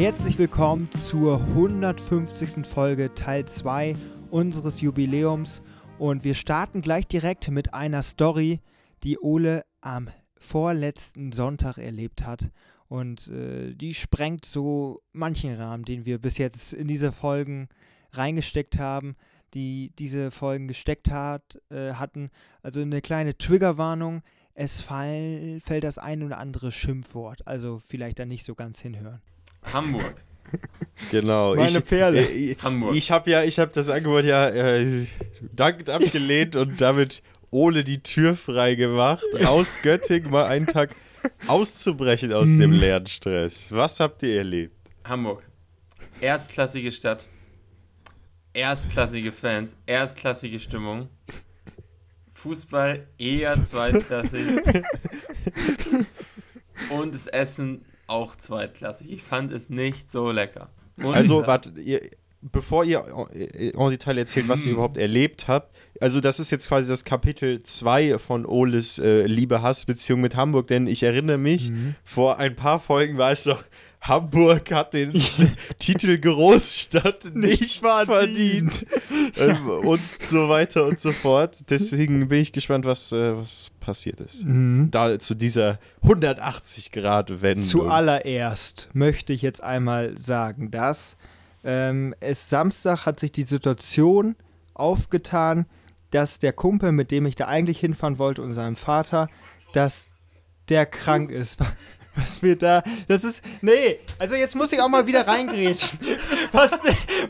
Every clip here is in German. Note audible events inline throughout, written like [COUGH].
Herzlich willkommen zur 150. Folge Teil 2 unseres Jubiläums und wir starten gleich direkt mit einer Story, die Ole am vorletzten Sonntag erlebt hat und äh, die sprengt so manchen Rahmen, den wir bis jetzt in diese Folgen reingesteckt haben, die diese Folgen gesteckt hat, äh, hatten. Also eine kleine Triggerwarnung. Es fall, fällt das ein oder andere Schimpfwort. Also vielleicht da nicht so ganz hinhören. Hamburg. Genau. Meine ich, Perle. äh, Ich, Hamburg. ich habe ja, ich habe das Angebot ja äh, dankend abgelehnt und damit Ole die Tür frei gemacht, [LAUGHS] aus Göttingen mal einen Tag auszubrechen aus dem Lernstress. Was habt ihr erlebt? Hamburg. Erstklassige Stadt. Erstklassige Fans. Erstklassige Stimmung. Fußball eher zweitklassig. [LAUGHS] Und das Essen auch zweitklassig. Ich fand es nicht so lecker. Ich Also, warte, ihr, bevor ihr en Detail erzählt, was ihr [LAUGHS] überhaupt erlebt habt, also das ist jetzt quasi das Kapitel 2 von Oles äh, Liebe-Hass-Beziehung mit Hamburg, denn ich erinnere mich, vor ein paar Folgen war es doch, Hamburg hat den [LAUGHS] Titel Großstadt nicht verdient. [LAUGHS] ähm, und so weiter und so fort. Deswegen bin ich gespannt, was, äh, was passiert ist. Da zu dieser 180-Grad-Wendung. Zuallererst möchte ich jetzt einmal sagen, dass ähm, es Samstag hat sich die Situation aufgetan, dass der Kumpel, mit dem ich da eigentlich hinfahren wollte, und seinem Vater, dass der krank ist. Was wir da, das ist, nee, also jetzt muss ich auch mal wieder reingrätschen. [LAUGHS] Was,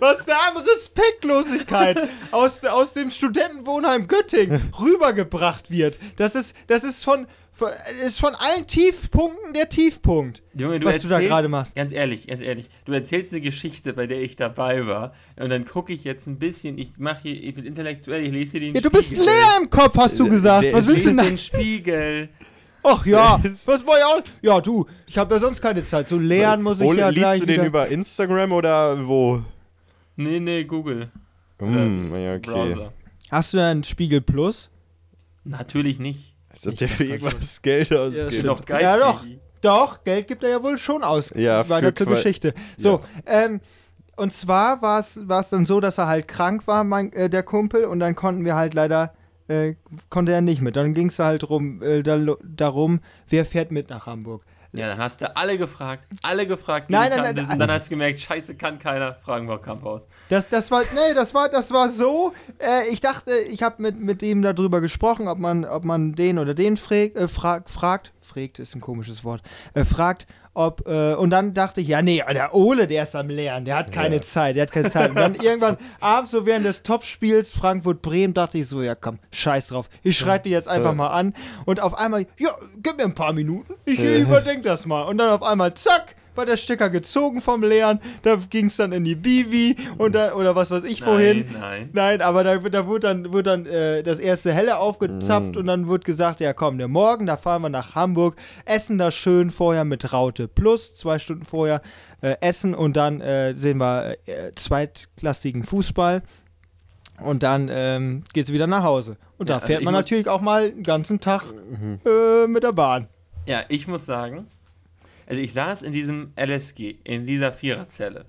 was da an Respektlosigkeit aus, aus dem Studentenwohnheim Göttingen rübergebracht wird, das ist, das ist von, von, ist von allen Tiefpunkten der Tiefpunkt. Junge, du was du da erzählst- gerade machst. Ganz ehrlich, ganz ehrlich. Du erzählst eine Geschichte, bei der ich dabei war. Und dann gucke ich jetzt ein bisschen. Ich mache hier, ich bin intellektuell, ich lese hier den Ja, du bist Spiegel. leer im Kopf, hast du Der- gesagt. der Was ist- willst du den Spiegel. Ach ja, was war ja auch. Ja, du, ich habe ja sonst keine Zeit. So lernen muss ich Ole, ja liest gleich du den wieder. über Instagram oder wo? Nee, nee, Google. Hm, ja, okay. Browser. Hast du da einen Spiegel Plus? Natürlich nicht. Als ob der für irgendwas Geld ausgibt. Stimmt. doch geizig. Ja, doch. Doch, Geld gibt er ja wohl schon aus. Ja, Weiter für zur Geschichte. So, ähm, und zwar war es dann so, dass er halt krank war, mein, äh, der Kumpel, und dann konnten wir halt leider, äh, konnte er nicht mit. Dann ging es halt rum, äh, da, darum, wer fährt mit nach Hamburg. Ja, dann hast du alle gefragt. Alle gefragt. Nein, nein, nein. Und dann hast du gemerkt, scheiße, kann keiner. Fragen wir Kampfhaus. Das, das war, nee, das war, das war so. Äh, ich dachte, ich habe mit, mit ihm darüber gesprochen, ob man, ob man den oder den frag, äh, frag, fragt. Fragt ist ein komisches Wort. Äh, fragt, ob, äh, und dann dachte ich, ja, nee, der Ole, der ist am Lernen, der hat keine Ja. Zeit, der hat keine Zeit. Und dann [LAUGHS] irgendwann abends, so während des Topspiels Frankfurt-Bremen, dachte ich so, ja komm, scheiß drauf. Ich schreibe die jetzt einfach mal an. Und auf einmal, ja, gib mir ein paar Minuten, ich überdenke das mal. Und dann auf einmal, zack, war der Stecker gezogen vom Leeren, da ging es dann in die Bivi und da, oder was weiß ich wohin. Nein, nein. Nein, aber da, da wurde dann, wurde dann äh, das erste Helle aufgezapft und dann wurde gesagt, ja komm, der Morgen, da fahren wir nach Hamburg, essen da schön vorher mit Raute Plus, zwei Stunden vorher äh, essen und dann äh, sehen wir äh, zweitklassigen Fußball und dann ähm, geht's wieder nach Hause. Und Ja, da also fährt ich man natürlich auch mal den ganzen Tag äh, mit der Bahn. Ja, ich muss sagen, also ich saß in diesem LSG, in dieser Viererzelle.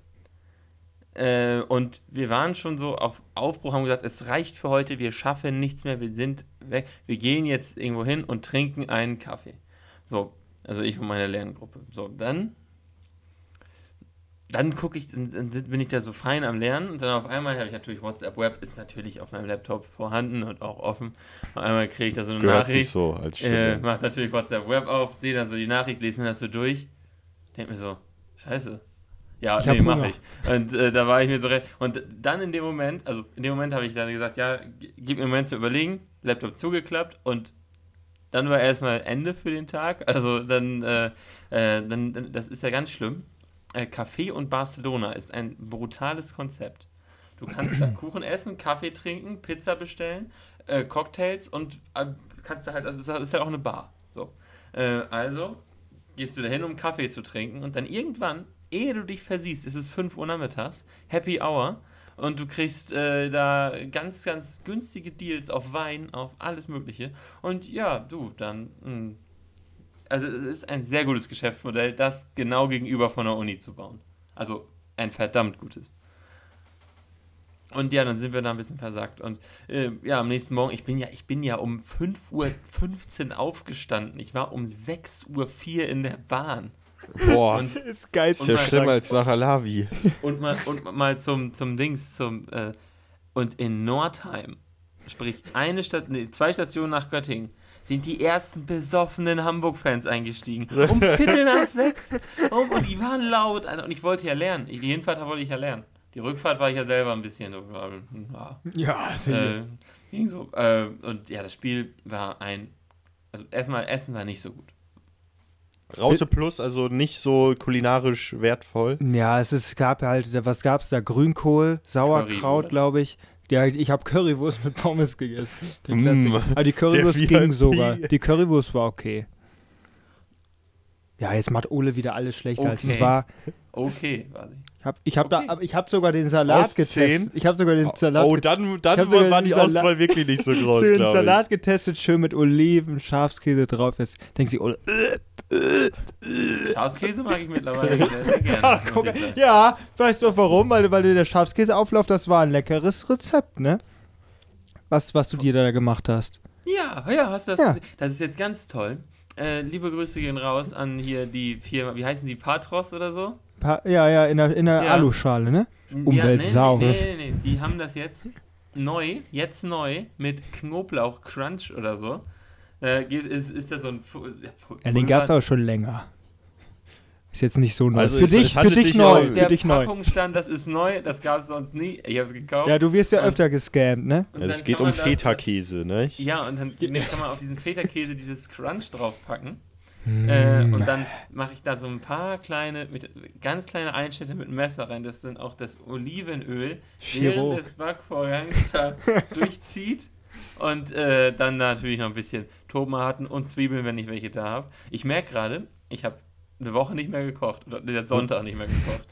Äh, und wir waren schon so auf Aufbruch, haben gesagt, es reicht für heute, wir schaffen nichts mehr, wir sind weg. Wir gehen jetzt irgendwo hin und trinken einen Kaffee. So, also ich und meine Lerngruppe. So, dann, dann gucke ich, dann, bin ich da so fein am Lernen und dann auf einmal habe ich natürlich WhatsApp Web, ist natürlich auf meinem Laptop vorhanden und auch offen. Auf einmal kriege ich da so eine Gehört Nachricht. sich so als Äh, macht natürlich WhatsApp Web auf, sehe dann so die Nachricht, lese mir das so durch. Denk mir so, scheiße. Ja, Ich nee, mach Hunger. ich. Und äh, da war ich mir so Und dann in dem Moment, also in dem Moment habe ich dann gesagt, ja, gib mir einen Moment zu überlegen, Laptop zugeklappt und dann war erstmal Ende für den Tag. [LAUGHS] Also dann, äh, äh, dann, das ist ja ganz schlimm. Äh, Café und Barcelona ist ein brutales Konzept. Du kannst da [CLEARS THROAT] Kuchen essen, Kaffee trinken, Pizza bestellen, äh, Cocktails und äh, kannst da halt, das ist, das ist ja auch eine Bar. So. Also gehst du dahin, um Kaffee zu trinken und dann irgendwann, ehe du dich versiehst, ist es 5 Uhr nachmittags, Happy Hour und du kriegst äh, da ganz, ganz günstige Deals auf Wein, auf alles Mögliche. Und ja, du, dann, mh, also es ist ein sehr gutes Geschäftsmodell, das genau gegenüber von der Uni zu bauen. Also ein verdammt gutes. Und ja, dann sind wir da ein bisschen versackt. Und äh, ja, am nächsten Morgen, ich bin ja, ich bin ja um 5.15 Uhr aufgestanden. Ich war um 6.04 Uhr in der Bahn. Boah, Und, [LAUGHS] ist geil. ist ja schlimmer als nach Alavi. und mal, und mal zum, zum Dings, zum äh, und in Nordheim, sprich eine Stadt, nee, zwei Stationen nach Göttingen, sind die ersten besoffenen Hamburg-Fans eingestiegen. Um [LAUGHS] Viertel nach sechs. Um, und die waren laut. Also, und ich wollte ja lernen. Die Hinfahrt wollte ich ja lernen. Die Rückfahrt war ich ja selber ein bisschen. äh, Ja, äh, ging so. Äh, und ja, das Spiel war ein. Also erstmal, Essen war nicht so gut. Raute Plus, also nicht so kulinarisch wertvoll. Ja, es ist, gab halt, was gab's da? Grünkohl, Sauerkraut, glaube ich. Ja, ich habe Currywurst mit Pommes gegessen. Der Mm. Aber die Currywurst ging VIP. sogar. Die Currywurst war okay. Ja, jetzt macht Ole wieder alles schlechter als es Okay. war. Okay, warte. Ich habe ich hab Okay. da, ich habe sogar den Salat Aus getestet. Ich habe sogar den Salat Oh, getestet. dann, Ich dann hab war die den Auswahl wirklich nicht so [LAUGHS] groß, den glaube Salat getestet, schön mit Oliven, Schafskäse drauf. Jetzt denkt sie, Ole, Schafskäse mag ich mittlerweile sehr, sehr gerne. Guck, ich ja, weißt du warum? Weil, weil der Schafskäseauflauf, das war ein leckeres Rezept, ne? Was, was du dir da gemacht hast. Ja, ja, hast du das Ja. gesehen? Das ist jetzt ganz toll. Äh, liebe Grüße gehen raus an hier die Firma, wie heißen die, Patros oder so? Pa ja, ja, in der, in der Ja. Aluschale, ne? Ja, Umweltsau. Nee, nee, nee, nee, die haben das jetzt neu, jetzt neu, mit Knoblauch Crunch oder so. Äh, ist, ist das so ein Pu- Pu- Ja, den gab's Pulver- aber schon länger. Ist jetzt nicht so neu. Also für es- dich, es für dich neu. Für der dich neu. Stand, das ist neu, das gab es sonst nie. Ich habe es gekauft. Ja, du wirst ja Und- öfter gescammt, ne? Ja, es geht um Feta-Käse, ne? Ja, und dann ne, kann man auf diesen Feta-Käse dieses Crunch draufpacken. Hm. Äh, und dann mache ich da so ein paar kleine, mit, ganz kleine Einschnitte mit dem Messer rein. Das sind auch das Olivenöl, Chirurg. während des Backvorgangs da [LAUGHS] durchzieht. Und äh, dann natürlich noch ein bisschen Tomaten und Zwiebeln, wenn ich welche da habe. Ich merke gerade, ich habe eine Woche nicht mehr gekocht. Oder der Sonntag nicht mehr gekocht.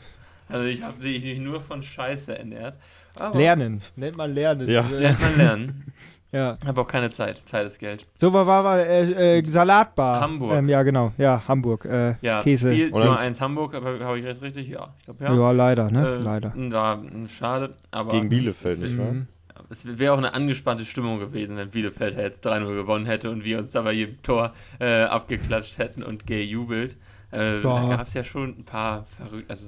Also ich habe mich nur von Scheiße ernährt. Aber Lernen. Nennt man Lernen. Ja. lernt man lernen. [LAUGHS] ja. Ich habe auch keine Zeit. Zeit ist Geld. So, war, war, war äh, äh, Salatbar. Hamburg. Ähm, ja, genau. Ja, Hamburg. Äh, Ja, Käse. Spiel Und Nummer dann- 1 Hamburg, aber habe ich jetzt richtig? Ja, ich glaube Ja, ja. leider, ne? Äh, leider. Mh, schade, aber Gegen Bielefeld, es, nicht wahr? Mhm. es wäre auch eine angespannte Stimmung gewesen, wenn Bielefeld jetzt 3-0 gewonnen hätte und wir uns da bei jedem Tor äh, abgeklatscht hätten und gejubelt. Äh, Ja. Da gab es ja schon ein paar verrückte, also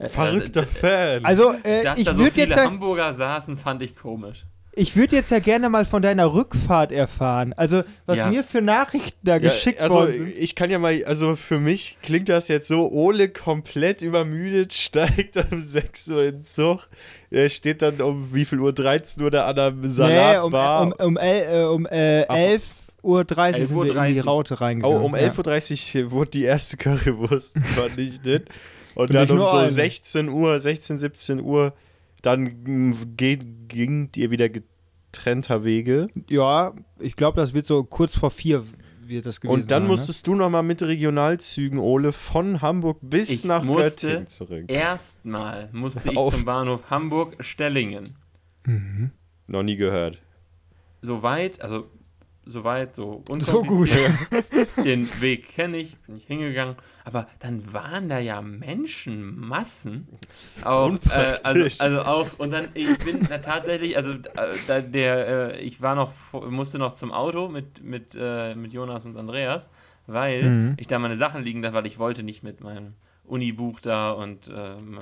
ja, Verrückter Fan. Also, äh, dass ich da so würde viele jetzt, Hamburger saßen, fand ich komisch. ich würd jetzt ja gerne mal von deiner Rückfahrt erfahren. Also, was Ja. mir für Nachrichten da ja, geschickt also worden sind. ich kann ja mal, also für mich klingt das jetzt so, Ole komplett übermüdet, [LAUGHS] steigt um 6 Uhr in den Zug, er steht dann um wie viel Uhr, 13 Uhr da an der Nee, um, Salatbar. um, um, el, äh, um äh, Ach. 11.30 Uhr sind wir in die 11.30 Uhr. Raute Oh, reingegangen. um ja. 11.30 Uhr wurde die erste Currywurst [LAUGHS] vernichtet. Und Und dann um so eine. 16 Uhr, 16, 17 Uhr, dann geht, gingt ihr wieder getrennter Wege. Ja, ich glaube, das wird so kurz vor vier wird das gewesen Und dann sein, ne? musstest du nochmal mit Regionalzügen, Ole, von Hamburg bis Ich nach Göttingen zurück. Erstmal musste ich Auf. zum Bahnhof Hamburg-Stellingen. Mhm. Noch nie gehört. Soweit, also soweit, so So gut. unkompliziert. [LAUGHS] Den Weg kenne ich, bin ich hingegangen. Aber dann waren da ja Menschenmassen. Auch, äh, also, also auch, und dann, ich bin da tatsächlich, also äh, da, der, äh, ich war noch, musste noch zum Auto mit, mit, äh, mit Jonas und Andreas, weil Mhm. ich da meine Sachen liegen lasse, weil ich wollte nicht mit meinem Unibuch da und ähm,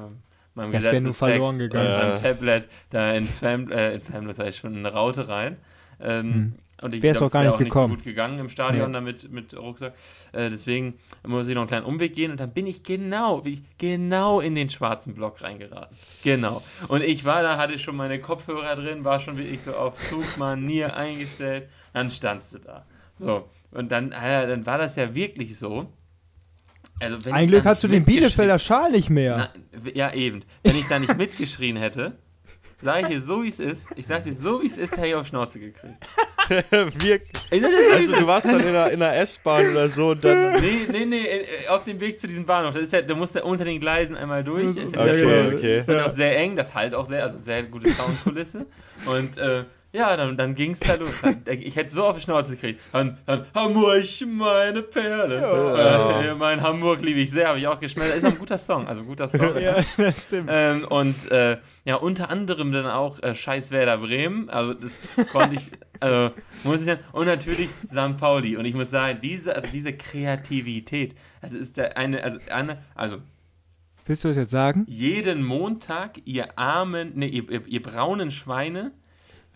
meinem Das Gesetzestext verloren gegangen. und meinem Äh. Tablet da in Fam äh, in Famlet sag ich schon, in eine Raute rein. Ähm, Und ich Wär's glaub, auch gar es wär nicht auch gekommen. nicht so gut gegangen im Stadion Ja. da mit, Rucksack. Äh, deswegen muss ich noch einen kleinen Umweg gehen und dann bin ich genau, bin ich genau in den schwarzen Block reingeraten. Genau. Und ich war da, hatte schon meine Kopfhörer drin, war schon wirklich so auf Zugmanier [LAUGHS] eingestellt. Dann standst du da. So. Und dann, äh, dann war das ja wirklich so. Also, Ein ich Glück hast du den Bielefelder Schal nicht mehr. na, ja, eben. Wenn ich da nicht mitgeschrien hätte, sage ich dir so, wie es ist. Ich sag dir so, wie es ist, hätte ich auf Schnauze gekriegt. [LAUGHS] Wirklich. Also du warst dann in einer, in einer S-Bahn oder so und dann. Nee, nee, nee, äh, auf dem Weg zu diesem Bahnhof. Das ist ja, du musst ja unter den Gleisen einmal durch. Ist ja Okay, okay. Und auch sehr eng, das halt auch sehr, also sehr gute Soundkulisse. Und äh, ja, dann, dann ging es da los. Dann, ich hätte so auf die Schnauze gekriegt. Dann, dann Hamburg, meine Perle. Ja. Äh, mein Hamburg liebe ich sehr, habe ich auch geschmeckt. Ist auch ein guter Song, also ein guter Song. Ja, [LAUGHS] das stimmt. Ähm, und äh, ja, unter anderem dann auch äh, Scheiß Werder Bremen. Also das konnte ich, also muss ich sagen. Und natürlich St. Pauli. Und ich muss sagen, diese, also diese Kreativität, also ist der eine, also eine, also Willst du das jetzt sagen? jeden Montag, ihr armen, ne, ihr, ihr, ihr braunen Schweine,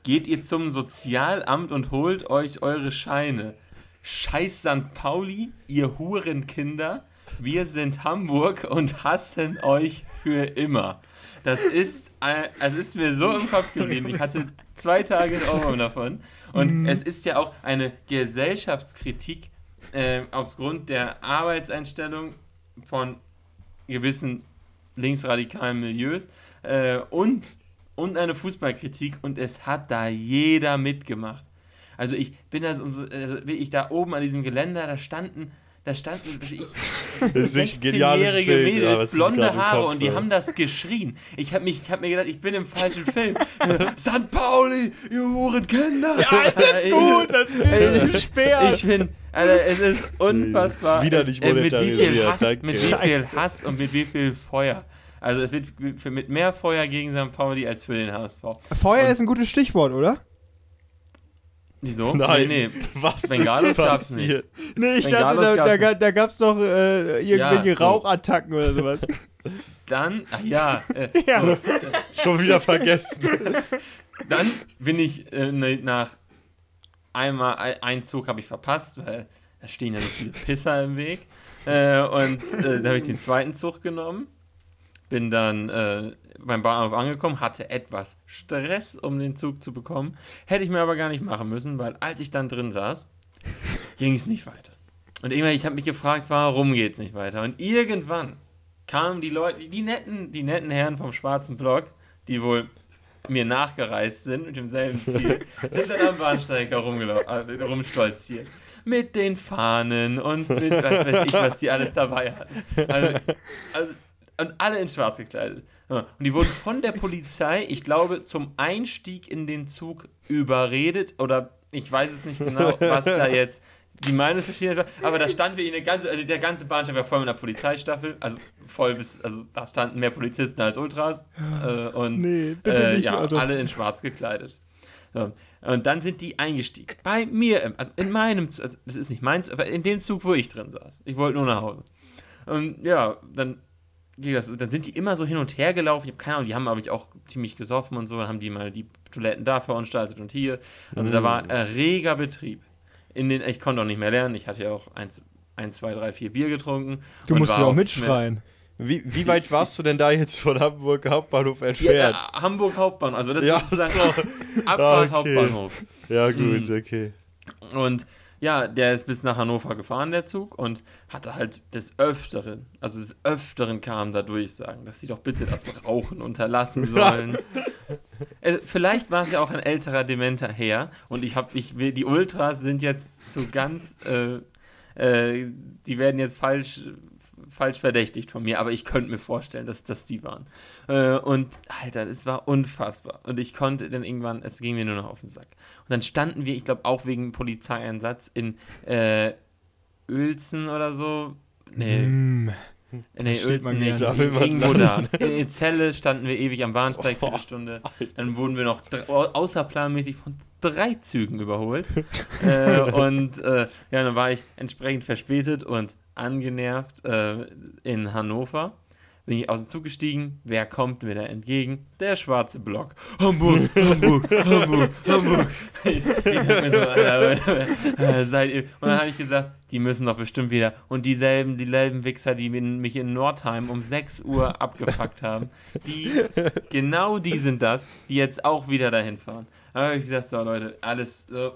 geht ihr zum Sozialamt und holt euch eure Scheine. Scheiß St. Pauli, ihr Hurenkinder, wir sind Hamburg und hassen euch für immer. Das ist, äh, also ist mir so im Kopf geblieben. Ich hatte zwei Tage in Ohrwurm davon. Und es ist ja auch eine Gesellschaftskritik äh, aufgrund der Arbeitseinstellung von gewissen linksradikalen Milieus äh, und, und eine Fußballkritik und es hat da jeder mitgemacht. Also ich bin da so, also ich da oben an diesem Geländer, da standen, da standen ich, [LAUGHS] Das ist wirklich ein geniales 16-jährige Bild, ja, was Mädels, ich blonde Haare Kopf und die habe. haben das geschrien. Ich habe mich, ich habe mir gedacht, ich bin im falschen Film. [LAUGHS] St. Pauli, ihr Hurenkinder. Ja, ist jetzt gut, das ist schwer. Ich bin, also es ist unfassbar. Ist wieder nicht äh, mit wie viel monetarisiert, Hass, danke. mit wie viel Hass und mit wie viel Feuer. Also es wird für, mit mehr Feuer gegen St. Pauli als für den HSV. Feuer Und- ist ein gutes Stichwort, oder? Wieso? Nein, Nee, nee. [LAUGHS] was Bengalos ist gab's nicht. passiert? Nee, ich Bengalos dachte, da, gab's da, da gab es doch äh, irgendwelche Ja, so. Rauchattacken oder sowas. [LAUGHS] Dann, ach ja, äh, [LAUGHS] ja. Schon wieder vergessen. dann bin ich äh, ne- nach einmal ein- einen Zug habe ich verpasst, weil da stehen ja so viele Pisser im Weg. Äh, und äh, da habe ich den zweiten Zug genommen. Bin dann äh, beim Bahnhof angekommen, hatte etwas Stress, um den Zug zu bekommen. Hätte ich mir aber gar nicht machen müssen, weil als ich dann drin saß, [LAUGHS] ging es nicht weiter. Und irgendwann, ich habe mich gefragt, warum geht es nicht weiter? Und irgendwann kamen die Leute, die netten, die netten Herren vom schwarzen Block, die wohl mir nachgereist sind mit demselben Ziel, [LAUGHS] sind dann am Bahnsteig herumgelau- äh. Mit den Fahnen und mit was weiß ich, was die alles dabei hatten. Also, also, und alle in schwarz gekleidet. Und die wurden von der Polizei, ich glaube, zum Einstieg in den Zug überredet oder ich weiß es nicht genau, was da [LAUGHS] jetzt die Meinung verschieden war, aber da standen wir in der ganze, also der ganze Bahnsteig war voll mit einer Polizeistaffel, also voll bis, also da standen mehr Polizisten als Ultras äh, und Nee, äh, nicht, ja, Otto. alle in schwarz gekleidet. So. Und dann sind die eingestiegen. Bei mir, im- also in meinem, Z- also das ist nicht meins, aber in dem Zug, wo ich drin saß. Ich wollte nur nach Hause. Und ja, dann das, dann sind die immer so hin und her gelaufen. Ich habe keine Ahnung, die haben aber auch ziemlich gesoffen und so. Dann haben die mal die Toiletten da veranstaltet und hier. Also da war äh, reger Betrieb. In den, ich konnte auch nicht mehr lernen. Ich hatte ja auch eins, eins zwei, drei, vier Bier getrunken. Du musst war auch mitschreien. Wie, wie weit warst du denn da jetzt von Hamburg Hauptbahnhof entfernt? ja, äh, Hamburg Hauptbahnhof. Also das Ja, ist sozusagen so. Abfahrt Okay. Hauptbahnhof. Ja, gut, Hm. okay. Und ja, der ist bis nach Hannover gefahren, der Zug, und hatte halt des Öfteren, also des Öfteren kam da Durchsagen, dass sie doch bitte das Rauchen unterlassen [LAUGHS] sollen. äh, vielleicht war es ja auch ein älterer dementer Herr und ich habe, ich will, die Ultras sind jetzt so ganz, äh, äh, die werden jetzt falsch, falsch verdächtigt von mir, aber ich könnte mir vorstellen, dass das die waren. Äh, und Alter, es war unfassbar. Und ich konnte dann irgendwann, es ging mir nur noch auf den Sack. Und dann standen wir, ich glaube auch wegen Polizeieinsatz in äh, Uelzen oder so. Nee, Mm. nee steht man Uelzen nicht. Da Irgendwo da. In Celle standen wir ewig am Bahnsteig für eine [LAUGHS] Stunde. Dann wurden wir noch außerplanmäßig von drei Zügen überholt. [LAUGHS] äh, und äh, ja, dann war ich entsprechend verspätet und angenervt äh, in Hannover. Bin ich aus dem Zug gestiegen. Wer kommt mir da entgegen? Der schwarze Block. Hamburg, Hamburg, Hamburg, Hamburg. Ich, ich hab mir so, äh, äh, seid ihr, und dann habe ich gesagt, die müssen doch bestimmt wieder. Und dieselben, dieselben Wichser, die mich in Nordheim um 6 Uhr abgefuckt haben, die, genau die sind das, die jetzt auch wieder dahin fahren. Da habe ich gesagt, so Leute, alles so,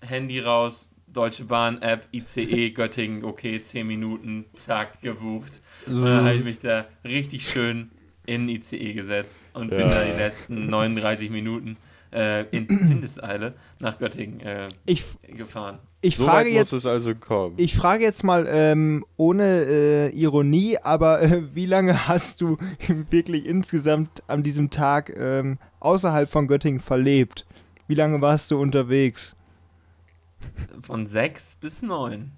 Handy raus, Deutsche Bahn App, ICE, Göttingen, okay, 10 Minuten, zack, gebucht. Und dann habe ich mich da richtig schön in ICE gesetzt und bin Ja. da die letzten 39 Minuten äh, in [CLEARS THROAT] Windeseile nach Göttingen äh, Ich, gefahren. ich, So weit frage muss jetzt, es also kommen. ich frage jetzt mal ähm, ohne äh, Ironie, aber äh, wie lange hast du [LAUGHS] wirklich insgesamt an diesem Tag ähm, außerhalb von Göttingen verlebt? Wie lange warst du unterwegs? Von sechs bis neun.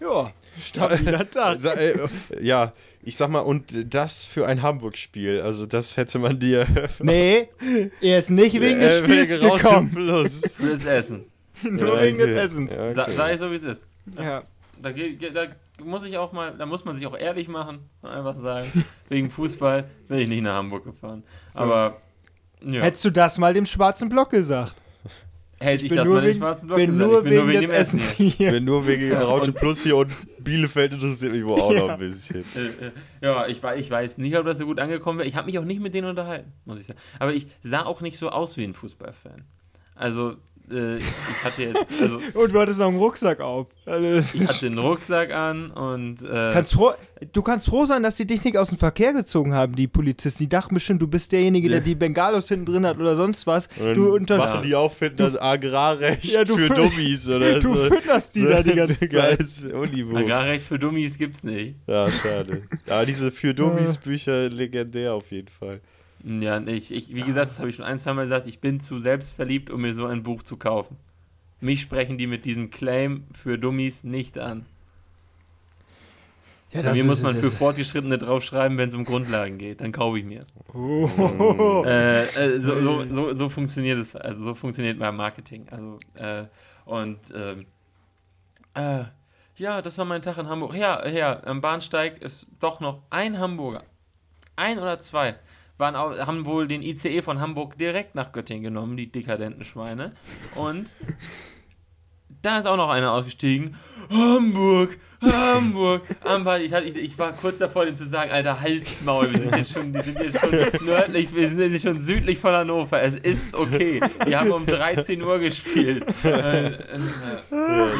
Ja, stabiler [LAUGHS] Tag. Äh, ja, ich sag mal, und das für ein Hamburg-Spiel. Also, das hätte man dir. [LAUGHS] Nee, er ist nicht wegen des Äh, Spiels Raute gekommen. Plus. [LAUGHS] Fürs Essen. Nur Ja, wegen des. Essens. Ja, okay. Sei so, wie es ist. Ja. Da, da muss ich auch mal, da muss man sich auch ehrlich machen, einfach sagen, wegen Fußball bin ich nicht nach Hamburg gefahren. Aber ja, Hättest du das mal dem schwarzen Block gesagt? hätte ich bin das nur mal wegen- schwarzen Block bin gesagt. nur ich bin wegen nur wegen des dem Essen. Essens hier. hier. Wenn nur wegen [LAUGHS] Raute Plus hier und Bielefeld interessiert mich wohl auch noch ein bisschen. Äh, äh, ja, ich, ich weiß nicht, ob das so gut angekommen wäre. Ich habe mich auch nicht mit denen unterhalten, muss ich sagen. Aber ich sah auch nicht so aus wie ein Fußballfan. Also, äh, ich hatte jetzt, also, [LAUGHS] Und du hattest noch einen Rucksack auf. Also, ich hatte den Rucksack an und äh, kannst froh, du kannst froh sein, dass die dich nicht aus dem Verkehr gezogen haben, die Polizisten. Die dachten bestimmt, du bist derjenige, der die Bengalos hinten drin hat oder sonst was. Und Du, unter, machen die auffinden, das Agrarrecht Ja, du für fü- Dummies oder [LAUGHS] du so. fütterst die da die ganze [LAUGHS] Zeit. Agrarrecht für Dummies gibt's nicht. Ja, schade. Ja, diese für Dummies Bücher legendär auf jeden Fall. Ja, ich, ich, wie gesagt, das habe ich schon ein, zwei Mal gesagt, ich bin zu selbstverliebt, um mir so ein Buch zu kaufen. Mich sprechen die mit diesem Claim für Dummies nicht an. Ja, Bei mir muss man für Fortgeschrittene draufschreiben, wenn es um Grundlagen geht. Dann kaufe ich mir es. Oh. Äh, äh, so, so, so, so funktioniert es, also so funktioniert mein Marketing. Also, äh, und ähm, äh, ja, das war mein Tag in Hamburg. Ja, ja, am Bahnsteig ist doch noch ein Hamburger. Ein oder zwei. Waren auch, haben wohl den ICE von Hamburg direkt nach Göttingen genommen, die dekadenten Schweine. Und da ist auch noch einer ausgestiegen. Hamburg, Hamburg. Ich, hatte- ich, ich war kurz davor, dem zu sagen, Alter, Halsmaul, wir sind jetzt schon, wir sind jetzt schon nördlich, wir sind jetzt schon südlich von Hannover. Es ist okay. Wir haben um 13 Uhr gespielt. Ich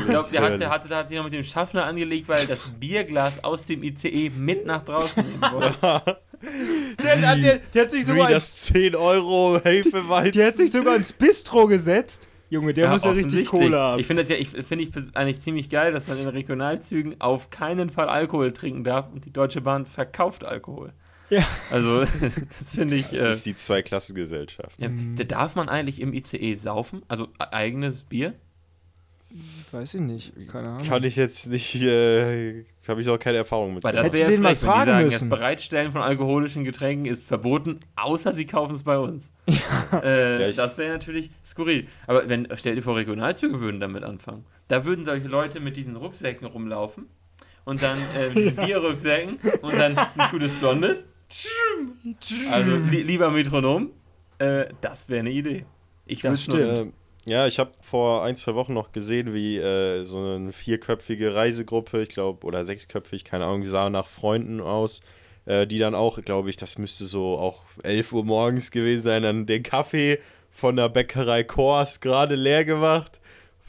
glaube, der hat, der hatte, der hat sich noch mit dem Schaffner angelegt, weil das Bierglas aus dem ICE mit nach draußen nehmen wollte. [LAUGHS] Der, der, der, der hat sich Wie sogar ins, das 10 Euro Hefeweizen. der hat sich sogar ins Bistro gesetzt. Junge, der muss ja richtig. Kohle haben. Ich finde das ja, ich finde ich eigentlich ziemlich geil, dass man in Regionalzügen auf keinen Fall Alkohol trinken darf und die Deutsche Bahn verkauft Alkohol. Ja. Also, [LAUGHS] das finde ich. Das Äh, ist die Zweiklassengesellschaft. ja, da darf man eigentlich im ICE saufen? Also e- eigenes Bier? Weiß ich nicht, keine Ahnung. Kann ich jetzt nicht, äh, habe ich noch keine Erfahrung mit. Weil das wäre den mal wenn die fragen sagen, müssen. das Bereitstellen von alkoholischen Getränken ist verboten, außer sie kaufen es bei uns. [LAUGHS] Äh, Ja, das wäre natürlich skurril. Aber wenn, stell dir vor, Regionalzüge würden damit anfangen. Da würden solche Leute mit diesen Rucksäcken rumlaufen und dann äh, mit [LAUGHS] Bierrucksäcken und dann ein cooles Blondes. Also li lieber Metronom, äh, das wäre eine Idee. Ich Das würde stimmt. Ja, ich habe vor ein, zwei Wochen noch gesehen, wie äh, so eine vierköpfige Reisegruppe, ich glaube, oder sechsköpfig, keine Ahnung, sah nach Freunden aus, äh, die dann auch, glaube ich, das müsste so auch 11 Uhr morgens gewesen sein, dann den Kaffee von der Bäckerei Kors gerade leer gemacht,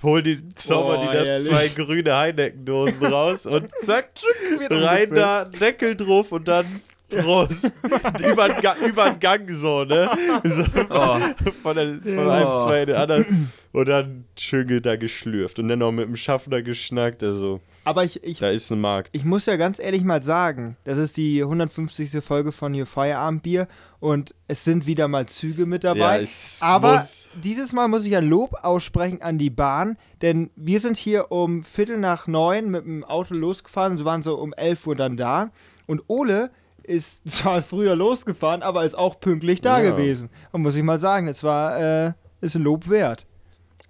hol die Zauber, Boah, die da zwei grüne Heineckendosen raus und zack, [LAUGHS] rein da, Deckel drauf und dann Prost. über, den Ga- über den Gang so, ne? So Oh, von, der, von Ja. einem, zwei in den anderen. Und dann schön da geschlürft. Und dann noch mit dem Schaffner geschnackt. Also, Aber ich, ich, da ist ein Markt. ich muss ja ganz ehrlich mal sagen, das ist die 150. Folge von hier Feierabendbier und es sind wieder mal Züge mit dabei. Ja, Aber muss. dieses Mal muss ich ein Lob aussprechen an die Bahn, denn wir sind hier um Viertel nach neun mit dem Auto losgefahren und waren so um 11 Uhr dann da. Und Ole ist [LAUGHS] zwar früher losgefahren, aber ist auch pünktlich da Ja. gewesen. Und muss ich mal sagen, es war, äh, ist ein Lob wert.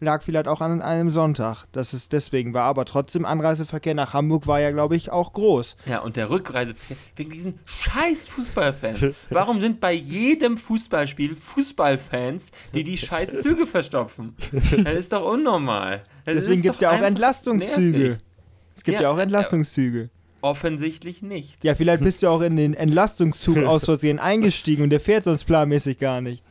Lag vielleicht auch an einem Sonntag, dass es deswegen war. Aber trotzdem, Anreiseverkehr nach Hamburg war ja, glaube ich, auch groß. Ja, und der Rückreiseverkehr wegen diesen scheiß Fußballfans. [LAUGHS] Warum sind bei jedem Fußballspiel Fußballfans, die die scheiß Züge verstopfen? Das ist doch unnormal. Das Deswegen gibt es ja auch Entlastungszüge. nervig. Es gibt ja, Ja, auch Entlastungszüge. Offensichtlich nicht. Ja, vielleicht bist du auch in den Entlastungszug [LAUGHS] aus Versehen eingestiegen und der fährt sonst planmäßig gar nicht.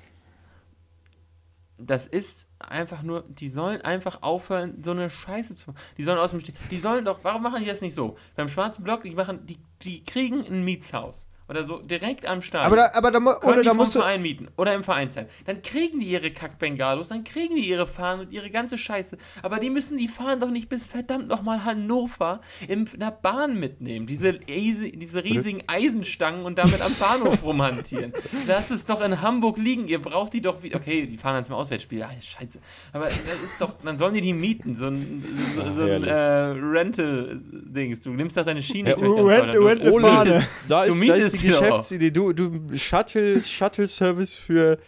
Das ist einfach nur, die sollen einfach aufhören, so eine Scheiße zu machen. Die sollen aus dem Stich. Die sollen doch, warum machen die das nicht so? Beim schwarzen Block, die machen, die, die kriegen ein Mietshaus. Oder so direkt am Stadion. Aber da, aber da, oder die da vom musst du. Verein mieten oder im Vereinsheim. Dann kriegen die ihre Kackbengalos, dann kriegen die ihre Fahnen und ihre ganze Scheiße. Aber die müssen die Fahnen doch nicht bis verdammt nochmal Hannover in einer Bahn mitnehmen. Diese, diese riesigen Eisenstangen und damit am Bahnhof rumhantieren. Lass es doch in Hamburg liegen. Ihr braucht die doch wieder. Okay, die fahren dann zum Auswärtsspiel. Ah, scheiße. Aber das ist doch, dann sollen die die mieten. So ein, so, so ein äh, Rental-Dings. Du nimmst doch deine Schiene Ja, ganz Rent-. Du- du mietest- Da Du ist, da mietest die die doch. Geschäftsidee. Du, du Shuttle, Shuttle-Service für,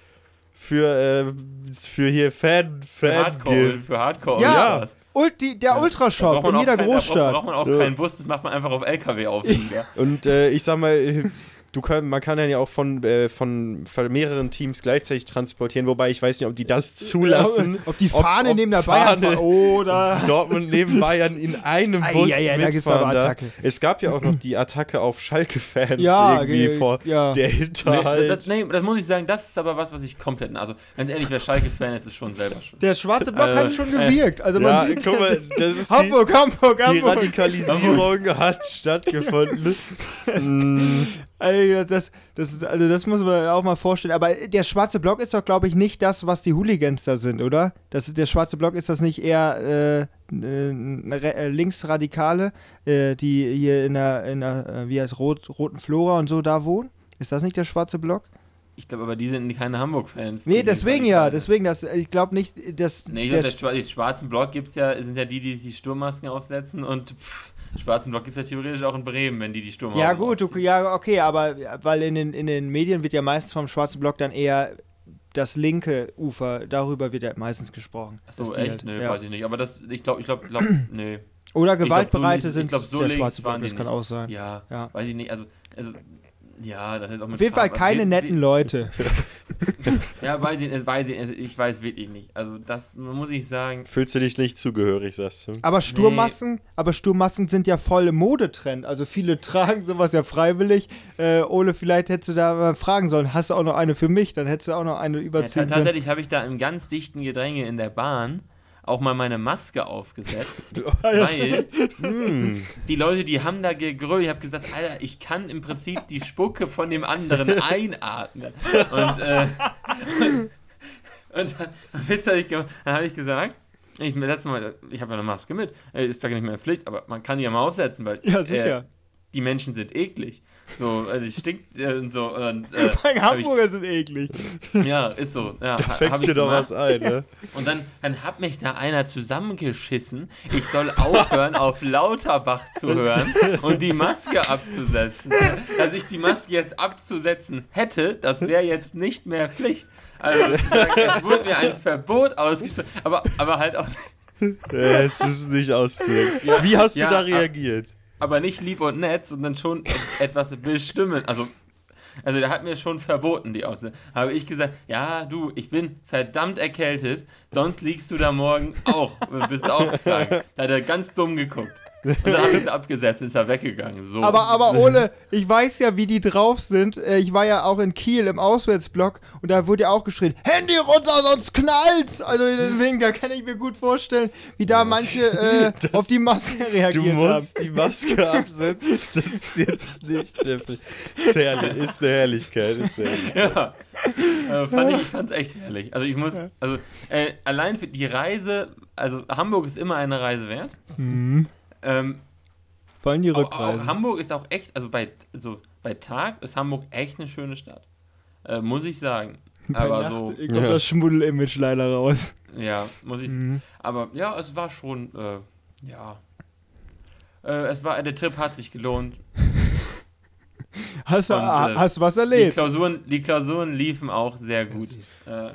für, äh, für hier Fan, Für Fan Hardcore, für Hardcore Ja. was? Ulti, der Ultrashop in jeder kein, Da braucht, Großstadt. braucht man auch Ja. keinen Bus, das macht man einfach auf LKW auf. [LAUGHS] Und äh, ich sag mal, du kann, man kann dann ja auch von, äh, von mehreren Teams gleichzeitig transportieren, wobei ich weiß nicht, ob die das zulassen. [LAUGHS] Ob die Fahne ob neben der Bayern Fahne- oder. [LAUGHS] Dortmund neben Bayern in einem Ei, Bus da gibt's aber mitfahren. Da. Attacke. Es gab ja auch noch die Attacke auf Schalke-Fans Ja, irgendwie ge- vor ja. der Nee, Hinterhalt. das, nee, das muss ich sagen, das ist aber was, was ich komplett. Also, ganz ehrlich, wer Schalke-Fan ist, ist schon selber schon. Der schwarze Block Äh, hat schon gewirkt. Also man ja, sieht guck mal, das ist die, Hamburg, Hamburg, die Hamburg. Radikalisierung hat [LAUGHS] stattgefunden. Das, das ist, also das muss man auch mal vorstellen. Aber der schwarze Block ist doch, glaube ich, nicht das, was die Hooligans da sind, oder? Das, der schwarze Block ist das nicht eher äh, äh, Linksradikale, äh, die hier in der, in der äh, wie heißt Rot, Roten Flora und so da wohnen? Ist das nicht der schwarze Block? Ich glaube, aber die sind keine Hamburg-Fans. Nee, deswegen ja, deswegen das. Ich glaube nicht, dass Nee, ich der, glaub, der, Schwa- die schwarzen Block gibt's ja, sind ja die, die sich Sturmmasken aufsetzen und pff, schwarzen Block gibt es ja theoretisch auch in Bremen, wenn die die Sturmmasken Ja, gut, aufziehen. okay, ja, okay, aber weil in den, in den Medien wird ja meistens vom schwarzen Block dann eher das linke Ufer, darüber wird ja meistens gesprochen. Achso, echt? halt- nee, ja. weiß ich nicht. Aber das, ich glaube, ich glaube, glaub, [CLEARS THROAT] nee. Oder Ich glaub, so Gewaltbereite sind ich glaub, so der schwarze Block, das kann auch sein. Ja, Ja. weiß ich nicht. Also, also ja, das ist auch mit Auf jeden Fall keine netten Leute. [LAUGHS] Ja, weiß ich, weiß ich, also ich weiß wirklich nicht. Also, das muss ich sagen. Fühlst du dich nicht zugehörig, sagst du? Aber Sturmmasken, aber Sturmmasken sind ja voll im Modetrend. Also viele tragen sowas ja freiwillig. Äh, Ole, vielleicht hättest du da mal fragen sollen, hast du auch noch eine für mich? Dann hättest du auch noch eine Ja, überziehen können. tatsächlich habe ich da im ganz dichten Gedränge in der Bahn auch mal meine Maske aufgesetzt, [LAUGHS] weil Hm. die Leute, die haben da gegrölt. Ich habe gesagt, Alter, ich kann im Prinzip die Spucke von dem anderen [LAUGHS] einatmen. Und, äh, und, und dann, wisst ihr, ich dann habe ich gesagt, ich mal, ich habe ja eine Maske mit, äh, ist da nicht mehr Pflicht, aber man kann die ja mal aufsetzen, weil Ja, äh, sicher. die Menschen sind eklig. So, also stinkt äh, und so. Und, äh, [LAUGHS] Weil hab ich, Hamburger sind eklig. [LAUGHS] ja, ist so. Ja, Da fängst dir doch gemacht. was ein, ne? [LAUGHS] Und dann, dann hat mich da einer zusammengeschissen. Ich soll aufhören, auf Lauterbach zu hören und die Maske abzusetzen. Dass ich die Maske jetzt abzusetzen hätte, das wäre jetzt nicht mehr Pflicht. Also es wurde mir ein Verbot ausgesprochen, aber, aber halt auch, es ist nicht auszudenken. Wie hast du Ja, da ab- reagiert? Aber nicht lieb und nett, sondern schon etwas bestimmen. Also also der hat mir schon verboten, die Aussage. Habe ich gesagt, ja, du, ich bin verdammt erkältet, sonst liegst du da morgen auch bist auch krank. Da hat er ganz dumm geguckt. [LAUGHS] Und dann habe ich es abgesetzt, ist er weggegangen. So. Aber, aber [LAUGHS] Ole, ich weiß ja, wie die drauf sind. Äh, Ich war ja auch in Kiel im Auswärtsblock und da wurde ja auch geschrien, Handy runter, sonst knallt's! Also deswegen, da kann ich mir gut vorstellen, wie da manche [LAUGHS] äh, auf die Maske Du reagiert musst die Maske absetzen. Das ist jetzt nicht der. Ist, herrlich, ist eine Herrlichkeit. Ist eine Herrlichkeit. ja. Also fand ich, ich fand's echt herrlich. Also ich muss, also äh, allein für die Reise, also Hamburg ist immer eine Reise wert. haben. Ähm, Vor allem die Rückreise. auch Hamburg ist auch echt, also bei, so, bei Tag ist Hamburg echt eine schöne Stadt. Äh, muss ich sagen. Bei Aber Nacht so, kommt Ja. das Schmuddel-Image leider raus. ja, muss ich. Mhm. Aber ja, es war schon, äh, ja. Äh, es war, der Trip hat sich gelohnt. Hast du, Und, äh, hast du was Die erlebt? Klausuren, die Klausuren liefen auch sehr gut. süß. Äh,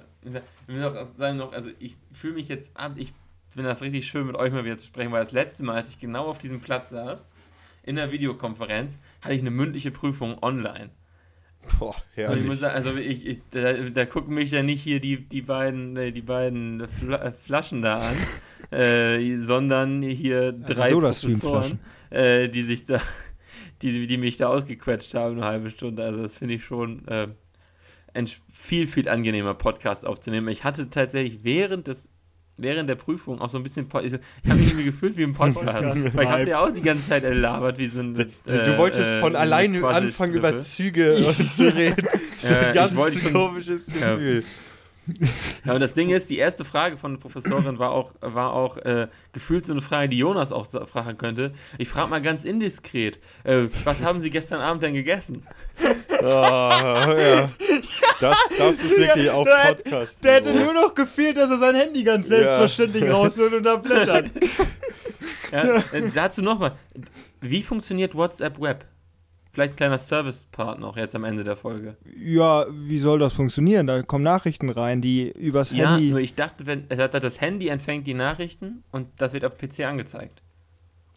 ich muss auch sagen noch, also ich fühle mich jetzt ab, ich finde das richtig schön, mit euch mal wieder zu sprechen, weil das letzte Mal, als ich genau auf diesem Platz saß, in der Videokonferenz, hatte ich eine mündliche Prüfung online. Boah, Und ich herrlich. muss sagen, also ich, ich, da, da gucken mich ja nicht hier die, die beiden, die beiden äh, Flaschen da an, [LAUGHS] äh, sondern hier drei Soda-Stream-Flaschen. Professoren, äh, die sich da, [LAUGHS] die, die mich da ausgequetscht haben, eine halbe Stunde. Also das finde ich schon äh, ein viel, viel angenehmer Podcast aufzunehmen. Ich hatte tatsächlich während des während der Prüfung auch so ein bisschen. Ich, habe mich irgendwie gefühlt wie im [LAUGHS] Podcast. Weil ich habe ja auch die ganze Zeit erlabert, wie so ein. Du, du wolltest äh, von alleine eine anfangen, über. Züge [LAUGHS] [LAUGHS] zu reden. So ein ganz komisches. Gefühl. Ja, und das Ding ist, die erste Frage von der Professorin war auch, war auch äh, gefühlt so eine Frage, die Jonas auch fragen könnte. Ich frage mal ganz indiskret, äh, was haben Sie gestern Abend denn gegessen? Ah, ja. Das, das ist wirklich Ja, auf der hätte- Podcast. Der hätte nur noch gefehlt, dass er sein Handy ganz selbstverständlich rausholt und da blättert. Ja, äh, dazu nochmal, wie funktioniert WhatsApp Web? Vielleicht ein kleiner Service-Part noch jetzt am Ende der Folge. Ja, wie soll das funktionieren? Da kommen Nachrichten rein, die übers Ja, Handy. nur ich dachte, wenn äh, das Handy empfängt die Nachrichten und das wird auf PC angezeigt.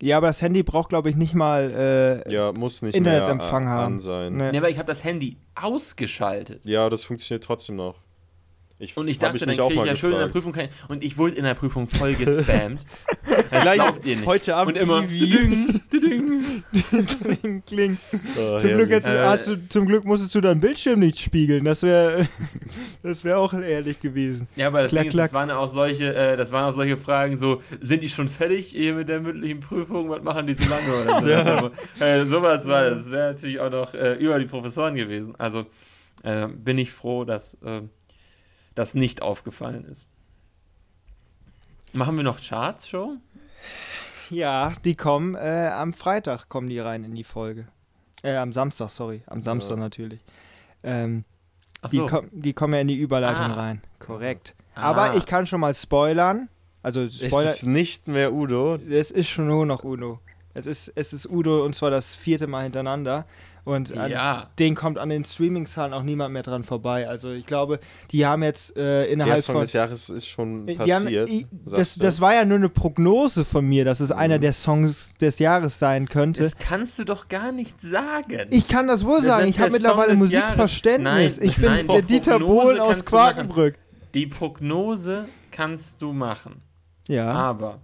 Ja, aber das Handy braucht, glaube ich, nicht mal. Äh, Ja, muss nicht Internetempfang mehr haben. an sein. ne. Ja, aber ich habe das Handy ausgeschaltet. Ja, das funktioniert trotzdem noch. Ich, Und ich dachte, dann kriege ich ja schön in der. Prüfung kein. Und ich wurde in der Prüfung voll gespammt. [LAUGHS] Das glaubt ihr nicht. heute Abend Und immer. Ivi. Ding, ding. kling, kling. Oh, Zum, Glück Äh, du, zum Glück musstest du deinen Bildschirm nicht spiegeln. Das wäre [LAUGHS] das wär auch ehrlich gewesen. Ja, aber das Klack, Ding ist, klack. das waren auch solche, äh, das waren auch solche Fragen, so, sind die schon fertig hier mit der mündlichen Prüfung? Was machen die so lange? Oder so. [LAUGHS] Ja. äh, sowas war das. Das wäre natürlich auch noch äh, über die Professoren gewesen. Also äh, bin ich froh, dass äh, das nicht aufgefallen ist. Machen wir noch Charts schon? Ja, die kommen äh, am Freitag kommen die rein in die Folge. Äh, am Samstag, sorry. Am Samstag Ja. natürlich. Ähm, Ach die, so. kom die kommen ja in die Überleitung Ah. rein. Korrekt. Ah. Aber ich kann schon mal spoilern. Also Es Spoiler. ist nicht mehr Udo. Es ist schon nur noch Udo. Es ist, es ist Udo und zwar das vierte Mal hintereinander. Und an Ja. den kommt an den Streaming-Zahlen auch niemand mehr dran vorbei. Also ich glaube, die haben jetzt äh, Der innerhalb Song von. des Jahres ist schon haben, passiert. i- das, das war ja nur eine Prognose von mir, dass es einer Mhm. der Songs des Jahres sein könnte. Das kannst du doch gar nicht sagen. Ich kann das wohl Das sagen, ich der habe mittlerweile. Musikverständnis. Nein, ich bin nein, der die Dieter Prognose Bohlen aus. Quakenbrück. Die Prognose kannst du machen. Ja. Aber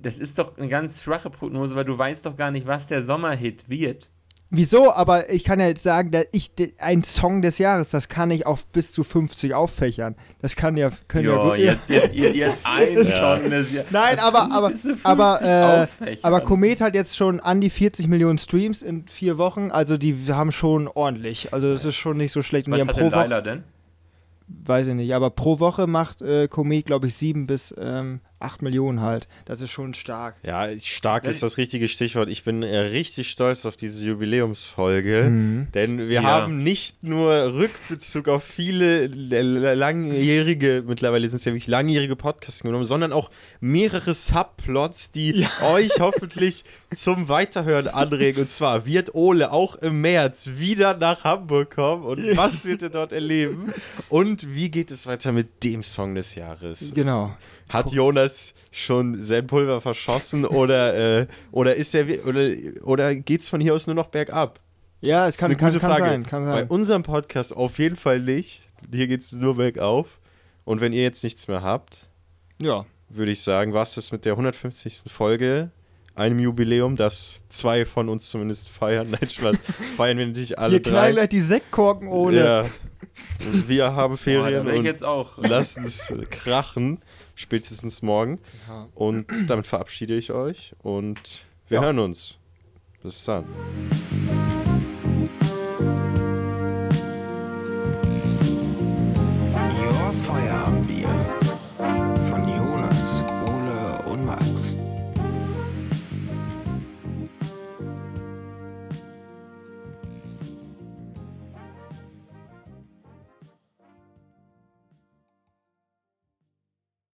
das ist doch eine ganz schwache Prognose, weil du weißt doch gar nicht, was der Sommerhit wird. Wieso? Aber ich kann ja jetzt sagen, dass ich ein Song des Jahres, das kann ich auf bis zu 50 auffächern. Das kann ja können ja, Jo, gut. jetzt, jetzt, ihr, ihr [LAUGHS] ein Ja. Song des Jahres. Nein, Das aber aber bis zu 50 aber äh, aber Komet hat jetzt schon an die 40 Millionen Streams in vier Wochen. Also die haben schon ordentlich. Also es ist schon nicht so schlecht. Und die Was haben hat pro denn Woche, denn? weiß ich nicht, aber pro Woche macht äh, Komet glaube ich sieben bis ähm, acht Millionen halt. Das ist schon stark. Ja, stark Ja, ist das richtige Stichwort. Ich bin äh, richtig stolz auf diese Jubiläumsfolge, Mhm. denn wir Ja. haben nicht nur Rückbezug auf viele langjährige, mittlerweile sind es ja wirklich langjährige Podcasts genommen, sondern auch mehrere Subplots, die [LAUGHS] euch hoffentlich zum Weiterhören anregen. Und zwar wird Ole auch im März wieder nach Hamburg kommen und was wird er dort erleben? Und wie geht es weiter mit dem Song des Jahres? Genau. Hat Jonas schon sein Pulver verschossen [LAUGHS] oder, äh, oder ist er oder, oder geht es von hier aus nur noch bergab? Ja, es kann, kann, gute kann Frage. sein. Kann Bei sein. unserem Podcast auf jeden Fall nicht. Hier geht es nur bergauf. Und wenn ihr jetzt nichts mehr habt, Ja. würde ich sagen, war es das mit der 150. Folge, einem Jubiläum, das zwei von uns zumindest feiern. [LAUGHS] Nein, Spaß. feiern wir natürlich alle Wir knallen drei. gleich die Sektkorken ohne. Ja. Wir haben Boah, Ferien ich und jetzt auch. lasst es krachen. Spätestens morgen. Und damit verabschiede ich euch und wir Ja. hören uns. Bis dann.